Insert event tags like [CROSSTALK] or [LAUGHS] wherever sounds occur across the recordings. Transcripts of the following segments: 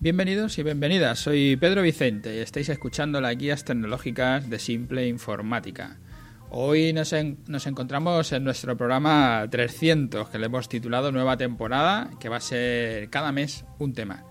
Bienvenidos y bienvenidas, soy Pedro Vicente y estáis escuchando las guías tecnológicas de Simple Informática. Hoy nos, encontramos en nuestro programa 300 que le hemos titulado Nueva temporada, que va a ser cada mes un tema.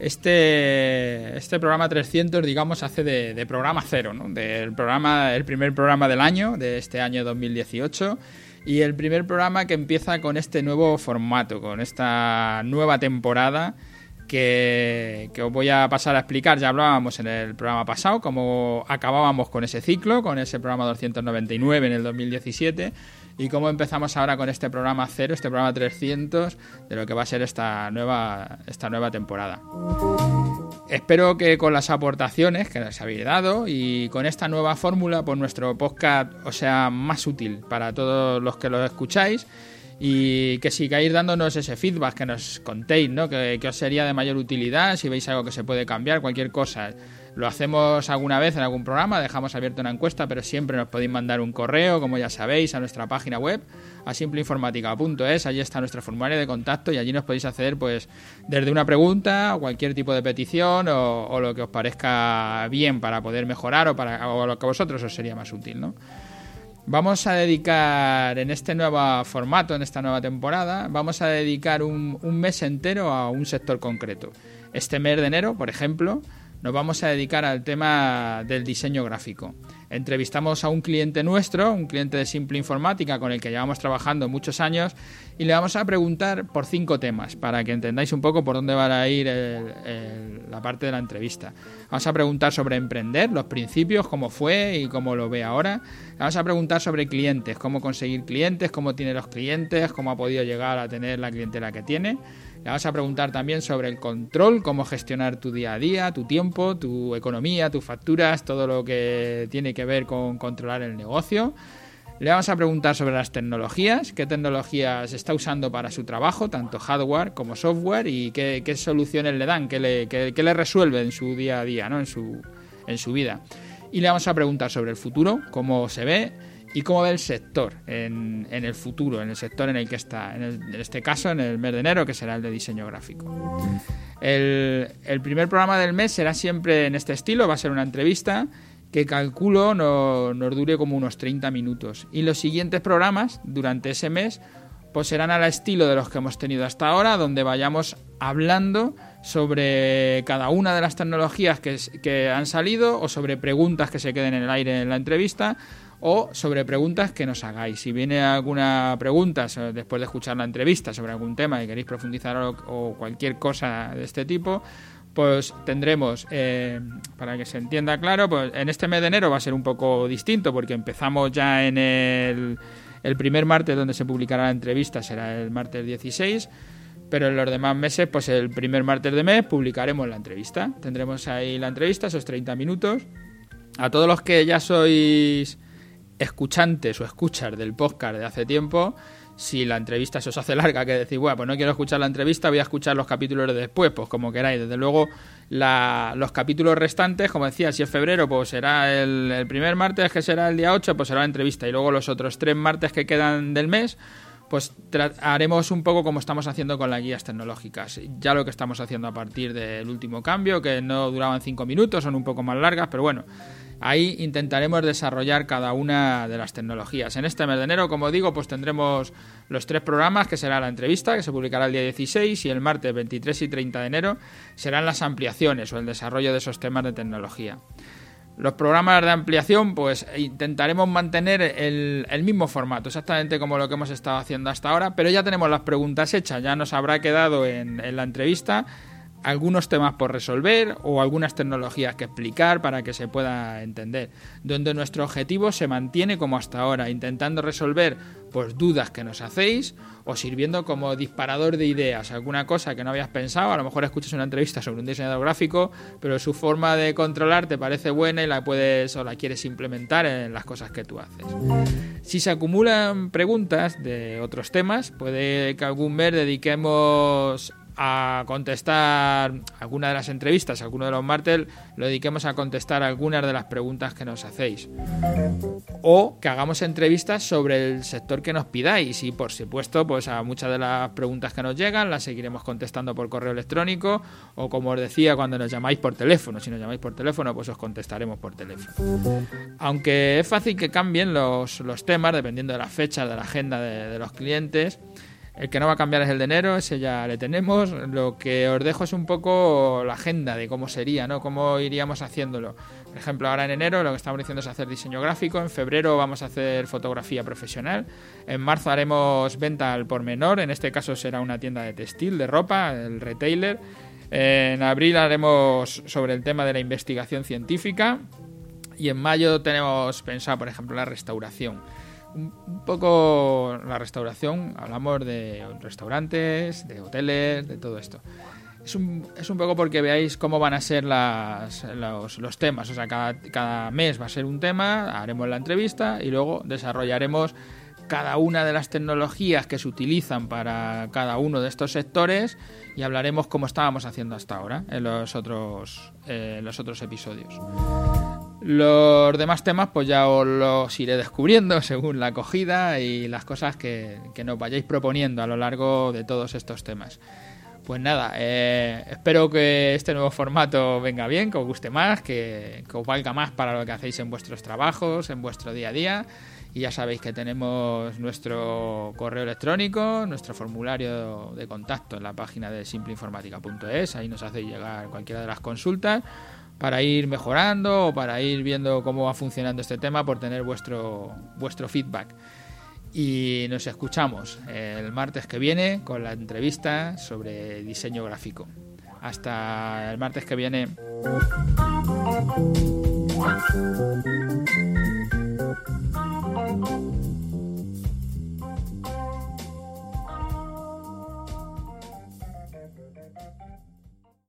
Este, este programa 300, digamos, hace de, programa cero. Del programa, el primer programa del año, de este año 2018, y el primer programa que empieza con este nuevo formato, con esta nueva temporada que, os voy a pasar a explicar. Ya hablábamos en el programa pasado cómo acabábamos con ese ciclo, con ese programa 299 en el 2017 y cómo empezamos ahora con este programa cero, este programa 300 de lo que va a ser esta nueva, esta nueva temporada. Espero que con las aportaciones que nos habéis dado y con esta nueva fórmula, pues nuestro podcast os sea más útil para todos los que lo escucháis y que sigáis dándonos ese feedback, que nos contéis, ¿no? Que, os sería de mayor utilidad, si veis algo que se puede cambiar, cualquier cosa. Lo hacemos alguna vez en algún programa, dejamos abierta una encuesta, pero siempre nos podéis mandar un correo, como ya sabéis, a nuestra página web, a simpleinformática.es, allí está nuestro formulario de contacto y allí nos podéis hacer pues desde una pregunta o cualquier tipo de petición o, lo que os parezca bien para poder mejorar o para o lo que a vosotros os sería más útil, ¿no? Vamos a dedicar en este nuevo formato, en esta nueva temporada, vamos a dedicar un, mes entero a un sector concreto. Este mes de enero, por ejemplo, nos vamos a dedicar al tema del diseño gráfico. Entrevistamos a un cliente nuestro, un cliente de Simple Informática con el que llevamos trabajando muchos años y le vamos a preguntar por cinco temas para que entendáis un poco por dónde va a ir la parte de la entrevista. Vamos a preguntar sobre emprender, los principios, cómo fue y cómo lo ve ahora. Vamos a preguntar sobre clientes, cómo conseguir clientes, cómo tiene los clientes, cómo ha podido llegar a tener la clientela que tiene. Le vamos a preguntar también sobre el control, cómo gestionar tu día a día, tu tiempo, tu economía, tus facturas, todo lo que tiene que ver con controlar el negocio. Le vamos a preguntar sobre las tecnologías, qué tecnologías está usando para su trabajo, tanto hardware como software, y qué, soluciones le dan, qué le, resuelve en su día a día, ¿no? en su vida. Y le vamos a preguntar sobre el futuro, cómo se ve, y cómo ve el sector en, el futuro, en el sector en el que está, en, este caso en el mes de enero, que será el de diseño gráfico. El, primer programa del mes será siempre en este estilo, va a ser una entrevista que calculo nos dure como unos 30 minutos. Y los siguientes programas durante ese mes pues serán al estilo de los que hemos tenido hasta ahora, donde vayamos hablando sobre cada una de las tecnologías que, han salido o sobre preguntas que se queden en el aire en la entrevista o sobre preguntas que nos hagáis. Si viene alguna pregunta después de escuchar la entrevista sobre algún tema y queréis profundizar o, cualquier cosa de este tipo, pues tendremos, eh, para que se entienda claro, pues en este mes de enero va a ser un poco distinto porque empezamos ya en el, el primer martes donde se publicará la entrevista, será el martes 16 pero en los demás meses, pues el primer martes de mes publicaremos la entrevista. Tendremos ahí la entrevista, esos 30 minutos. A todos los que ya sois escuchantes o escuchar del podcast de hace tiempo, si la entrevista se os hace larga, que decir, bueno, pues no quiero escuchar la entrevista, voy a escuchar los capítulos de después, pues como queráis. Desde luego, los capítulos restantes, como decía, si es febrero, pues será el, el, primer martes, que será el día 8, pues será la entrevista. Y luego los otros tres martes que quedan del mes, pues haremos un poco como estamos haciendo con las guías tecnológicas. Ya lo que estamos haciendo a partir del último cambio, que no duraban cinco minutos, son un poco más largas, pero bueno, Ahí intentaremos desarrollar cada una de las tecnologías. En este mes de enero, como digo, pues tendremos los tres programas, que será la entrevista, que se publicará el día 16, y el martes 23 y 30 de enero serán las ampliaciones o el desarrollo de esos temas de tecnología. Los programas de ampliación, pues intentaremos mantener el, mismo formato, exactamente como lo que hemos estado haciendo hasta ahora, pero ya tenemos las preguntas hechas, ya nos habrá quedado en, en la entrevista algunos temas por resolver o algunas tecnologías que explicar para que se pueda entender, donde nuestro objetivo se mantiene como hasta ahora, intentando resolver pues dudas que nos hacéis o sirviendo como disparador de ideas, alguna cosa que no habías pensado, a lo mejor escuchas una entrevista sobre un diseñador gráfico, pero su forma de controlar te parece buena y la puedes o la quieres implementar en las cosas que tú haces. Si se acumulan preguntas de otros temas, puede que algún mes dediquemos a contestar alguna de las entrevistas, alguno de los martes, lo dediquemos a contestar algunas de las preguntas que nos hacéis. O que hagamos entrevistas sobre el sector que nos pidáis y por supuesto, pues a muchas de las preguntas que nos llegan las seguiremos contestando por correo electrónico o como os decía cuando nos llamáis por teléfono. Si nos llamáis por teléfono, pues os contestaremos por teléfono. Aunque es fácil que cambien los, temas dependiendo de la fecha, de la agenda de los clientes. El que no va a cambiar es el de enero, ese ya le tenemos. Lo que os dejo es un poco la agenda de cómo sería, ¿no? Cómo iríamos haciéndolo. Por ejemplo, ahora en enero lo que estamos diciendo es hacer diseño gráfico. En febrero vamos a hacer fotografía profesional. En marzo haremos venta al por menor. En este caso será una tienda de textil, de ropa, el retailer. En abril haremos sobre el tema de la investigación científica. Y en mayo tenemos pensado, por ejemplo, la restauración un poco la restauración, hablamos de restaurantes, de hoteles, de todo esto. Es un, es un poco porque veáis cómo van a ser las, los, los, temas. O sea, cada, cada mes va a ser un tema, haremos la entrevista y luego desarrollaremos cada una de las tecnologías que se utilizan para cada uno de estos sectores y hablaremos como estábamos haciendo hasta ahora en los otros, en los otros episodios. Los demás temas pues ya os los iré descubriendo [LAUGHS] según la acogida y las cosas que, nos vayáis proponiendo a lo largo de todos estos temas. Pues nada, eh, espero que este nuevo formato venga bien, que os guste más, que, que, os valga más para lo que hacéis en vuestros trabajos, en vuestro día a día. Y ya sabéis que tenemos nuestro correo electrónico, nuestro formulario de contacto en la página de simpleinformática.es. Ahí nos hacéis llegar cualquiera de las consultas para ir mejorando o para ir viendo cómo va funcionando este tema por tener vuestro, vuestro feedback. Y nos escuchamos el martes que viene con la entrevista sobre diseño gráfico. Hasta el martes que viene.